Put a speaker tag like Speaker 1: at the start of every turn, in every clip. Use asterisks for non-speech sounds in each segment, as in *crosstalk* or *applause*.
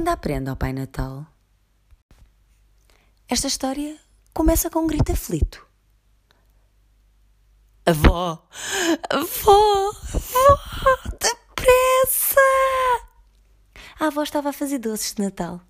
Speaker 1: ainda aprende ao Pai Natal. Esta história começa com um grito aflito. Avó! Avó! Avó! Depressa! A avó estava a fazer doces de Natal.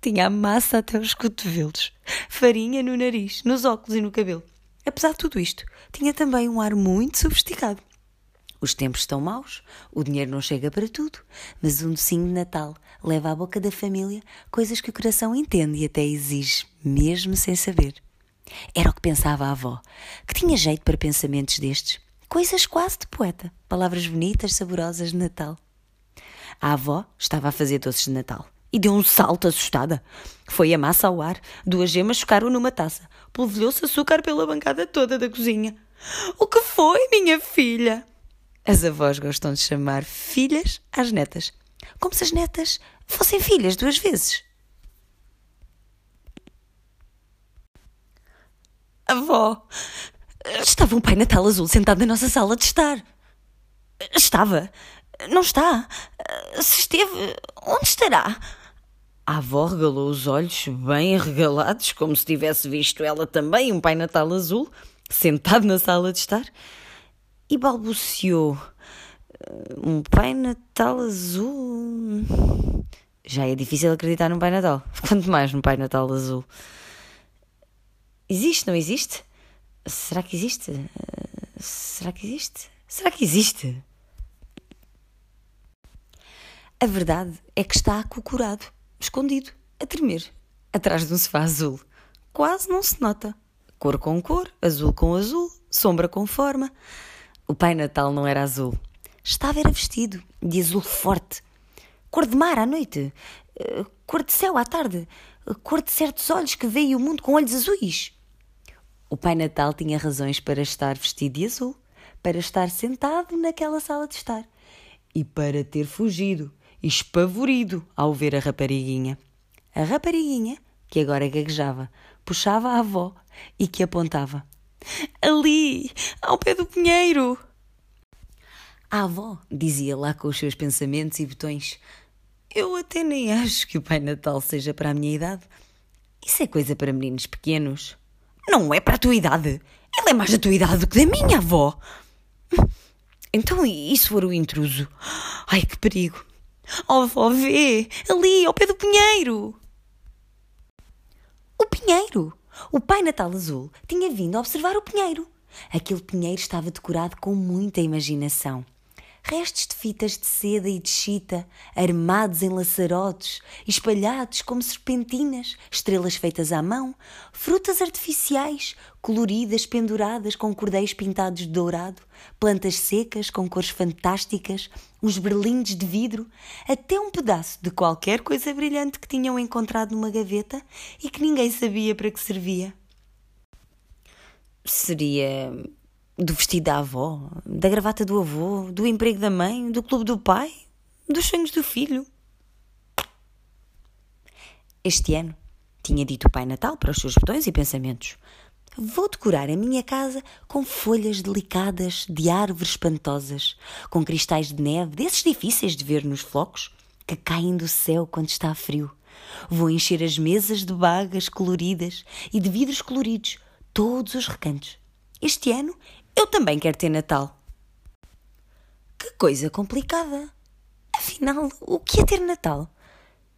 Speaker 1: Tinha a massa até os cotovelos, farinha no nariz, nos óculos e no cabelo. Apesar de tudo isto, tinha também um ar muito sofisticado. Os tempos estão maus, o dinheiro não chega para tudo, mas um docinho de Natal leva à boca da família coisas que o coração entende e até exige, mesmo sem saber. Era o que pensava a avó, que tinha jeito para pensamentos destes. Coisas quase de poeta, palavras bonitas, saborosas de Natal. A avó estava a fazer doces de Natal e deu um salto assustada. Foi a massa ao ar, duas gemas chocaram numa taça, polvilhou-se açúcar pela bancada toda da cozinha. O que foi, minha filha? As avós gostam de chamar filhas às netas, como se as netas fossem filhas duas vezes. Avó, estava um Pai Natal azul sentado na nossa sala de estar. Estava. Não está. Se esteve, onde estará? A avó regalou os olhos, bem arregalados, como se tivesse visto ela também um Pai Natal azul, sentado na sala de estar, e balbuciou: Um Pai Natal azul. Já é difícil acreditar num Pai Natal, *laughs* quanto mais num Pai Natal azul. Existe, não existe? Será que existe? Será que existe? Será que existe? A verdade é que está acocorado, escondido, a tremer, atrás de um sofá azul. Quase não se nota. Cor com cor, azul com azul, sombra com forma. O Pai Natal não era azul. Estava era vestido de azul forte. Cor de mar à noite, cor de céu à tarde, cor de certos olhos que veem o mundo com olhos azuis. O Pai Natal tinha razões para estar vestido de azul, para estar sentado naquela sala de estar e para ter fugido, espavorido, ao ver a rapariguinha. A rapariguinha, que agora gaguejava, puxava a avó e que apontava: Ali, ao pé do pinheiro! A avó dizia lá com os seus pensamentos e botões: Eu até nem acho que o Pai Natal seja para a minha idade. Isso é coisa para meninos pequenos. Não é para a tua idade. Ela é mais da tua idade do que da minha avó. *laughs* Então, e se for o intruso? Ai, que perigo. Oh, avó, vê! Ali, ao pé do pinheiro! O pinheiro! O Pai Natal Azul tinha vindo observar o pinheiro. Aquele pinheiro estava decorado com muita imaginação restos de fitas de seda e de chita, armados em laçarotes, espalhados como serpentinas, estrelas feitas à mão, frutas artificiais, coloridas penduradas com cordéis pintados de dourado, plantas secas com cores fantásticas, uns berlindes de vidro, até um pedaço de qualquer coisa brilhante que tinham encontrado numa gaveta e que ninguém sabia para que servia. Seria do vestido da avó, da gravata do avô, do emprego da mãe, do clube do pai, dos sonhos do filho. Este ano, tinha dito o Pai Natal para os seus botões e pensamentos. Vou decorar a minha casa com folhas delicadas de árvores espantosas, com cristais de neve, desses difíceis de ver nos flocos, que caem do céu quando está frio. Vou encher as mesas de bagas coloridas e de vidros coloridos, todos os recantos. Este ano eu também quero ter Natal. Que coisa complicada. Afinal, o que é ter Natal?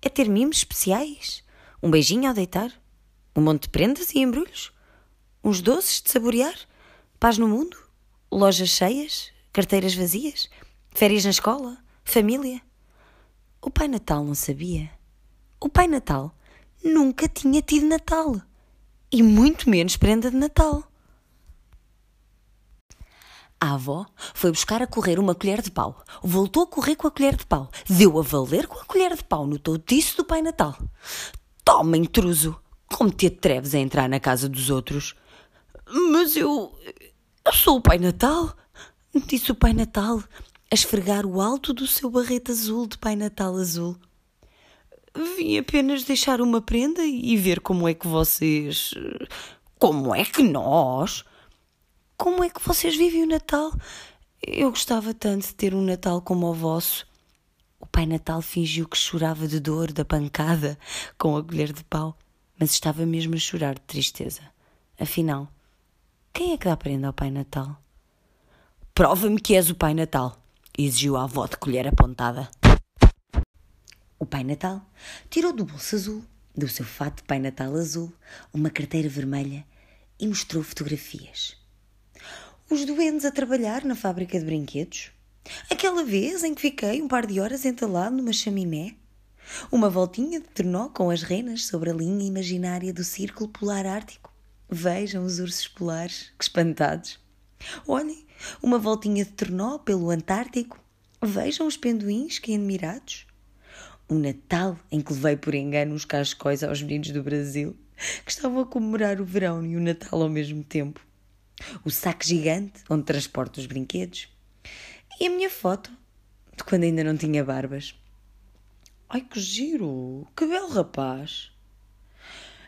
Speaker 1: É ter mimos especiais? Um beijinho ao deitar? Um monte de prendas e embrulhos? Uns doces de saborear? Paz no mundo? Lojas cheias? Carteiras vazias? Férias na escola? Família? O Pai Natal não sabia. O Pai Natal nunca tinha tido Natal. E muito menos prenda de Natal. A avó foi buscar a correr uma colher de pau. Voltou a correr com a colher de pau. Deu a valer com a colher de pau no toutiço do Pai Natal. Toma, intruso! Como te atreves a entrar na casa dos outros? Mas eu. Eu sou o Pai Natal! Disse o Pai Natal, a esfregar o alto do seu barrete azul de Pai Natal azul. Vim apenas deixar uma prenda e ver como é que vocês. Como é que nós como é que vocês vivem o Natal? Eu gostava tanto de ter um Natal como o vosso. O Pai Natal fingiu que chorava de dor da pancada com a colher de pau, mas estava mesmo a chorar de tristeza. Afinal, quem é que dá prenda ao Pai Natal? Prova-me que és o Pai Natal, exigiu a avó de colher apontada. O Pai Natal tirou do bolso azul, do seu fato de Pai Natal azul, uma carteira vermelha e mostrou fotografias. Os doentes a trabalhar na fábrica de brinquedos. Aquela vez em que fiquei um par de horas entalado numa chaminé. Uma voltinha de trenó com as renas sobre a linha imaginária do Círculo Polar Ártico. Vejam os ursos polares, que espantados. Olhem, uma voltinha de trenó pelo Antártico. Vejam os penduins, que admirados. Um Natal em que levei por engano uns cascóis aos meninos do Brasil, que estavam a comemorar o verão e o Natal ao mesmo tempo. O saco gigante onde transporto os brinquedos. E a minha foto, de quando ainda não tinha barbas. Ai que giro! Que belo rapaz!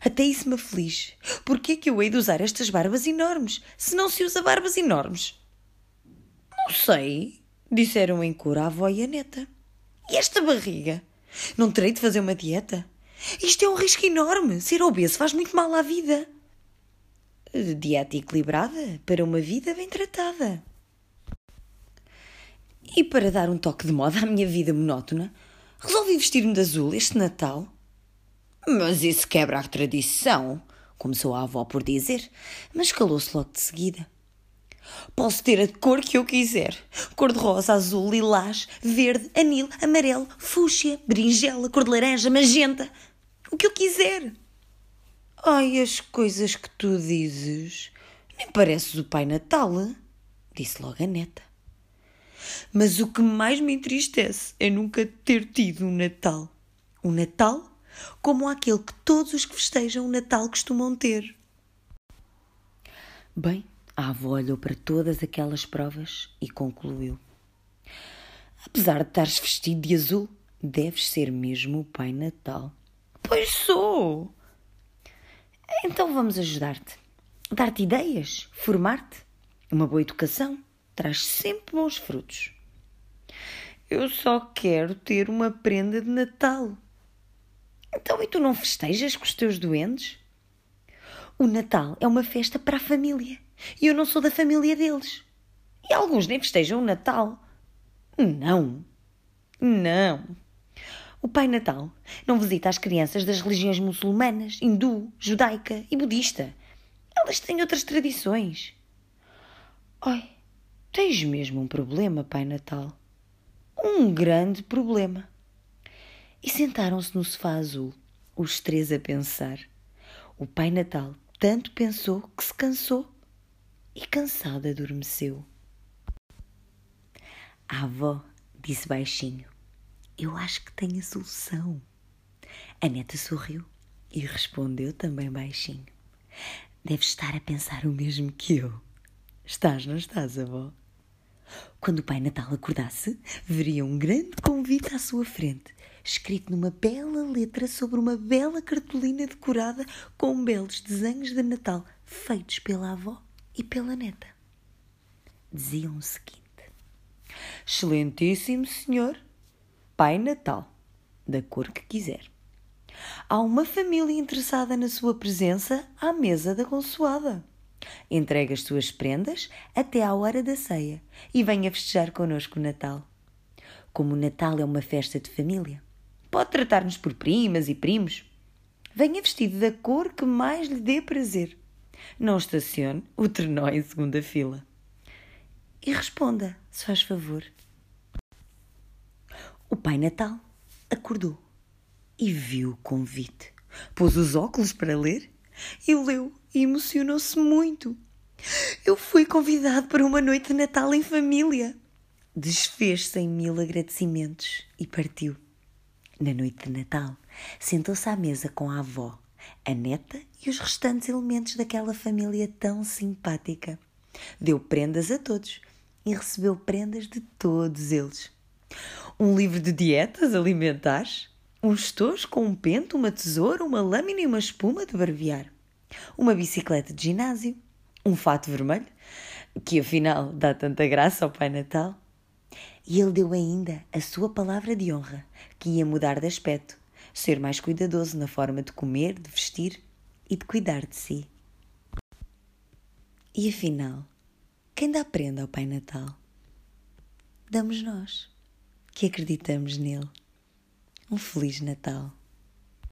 Speaker 1: Até isso me aflige. Porquê que eu hei de usar estas barbas enormes, se não se usa barbas enormes? Não sei, disseram em cor a avó e a neta. E esta barriga? Não terei de fazer uma dieta? Isto é um risco enorme. Ser obeso faz muito mal à vida. Dieta equilibrada para uma vida bem tratada. E para dar um toque de moda à minha vida monótona, resolvi vestir-me de azul este Natal. Mas isso quebra a tradição, começou a avó por dizer, mas calou-se logo de seguida. Posso ter a cor que eu quiser. Cor de rosa, azul, lilás, verde, anil, amarelo, fúcsia, berinjela, cor de laranja, magenta. O que eu quiser. Ai, as coisas que tu dizes. Nem pareces o Pai Natal, disse logo a neta. Mas o que mais me entristece é nunca ter tido um Natal. Um Natal como aquele que todos os que festejam o Natal costumam ter. Bem, a avó olhou para todas aquelas provas e concluiu: Apesar de estares vestido de azul, deves ser mesmo o Pai Natal. Pois sou! Então vamos ajudar-te. Dar-te ideias, formar-te. Uma boa educação traz sempre bons frutos. Eu só quero ter uma prenda de Natal. Então, e tu não festejas com os teus doentes? O Natal é uma festa para a família e eu não sou da família deles. E alguns nem festejam o Natal. Não, não. O Pai Natal não visita as crianças das religiões muçulmanas, hindu, judaica e budista. Elas têm outras tradições. Ai, tens mesmo um problema, Pai Natal. Um grande problema. E sentaram-se no sofá azul, os três a pensar. O Pai Natal tanto pensou que se cansou e cansado adormeceu. A avó disse baixinho: Eu acho que tenho a solução. A neta sorriu e respondeu também baixinho: Deves estar a pensar o mesmo que eu. Estás, não estás, avó? Quando o Pai Natal acordasse, veria um grande convite à sua frente, escrito numa bela letra sobre uma bela cartolina decorada com belos desenhos de Natal feitos pela avó e pela neta. Diziam o seguinte: Excelentíssimo Senhor, Pai Natal, da cor que quiser. Há uma família interessada na sua presença à mesa da consoada. Entregue as suas prendas até à hora da ceia e venha festejar connosco o Natal. Como o Natal é uma festa de família, pode tratar-nos por primas e primos. Venha vestido da cor que mais lhe dê prazer. Não estacione o trenó em segunda fila. E responda, se faz favor. O Pai Natal acordou e viu o convite. Pôs os óculos para ler e leu e emocionou-se muito. Eu fui convidado para uma noite de Natal em família. Desfez-se em mil agradecimentos e partiu. Na noite de Natal, sentou-se à mesa com a avó, a neta e os restantes elementos daquela família tão simpática. Deu prendas a todos e recebeu prendas de todos eles. Um livro de dietas alimentares, um estojo com um pente, uma tesoura, uma lâmina e uma espuma de barbear? Uma bicicleta de ginásio, um fato vermelho, que afinal dá tanta graça ao Pai Natal, E ele deu ainda a sua palavra de honra, que ia mudar de aspecto, ser mais cuidadoso na forma de comer, de vestir e de cuidar de si. E afinal, quem dá prenda ao Pai Natal? Damos nós, que acreditamos nele. Um Feliz Natal.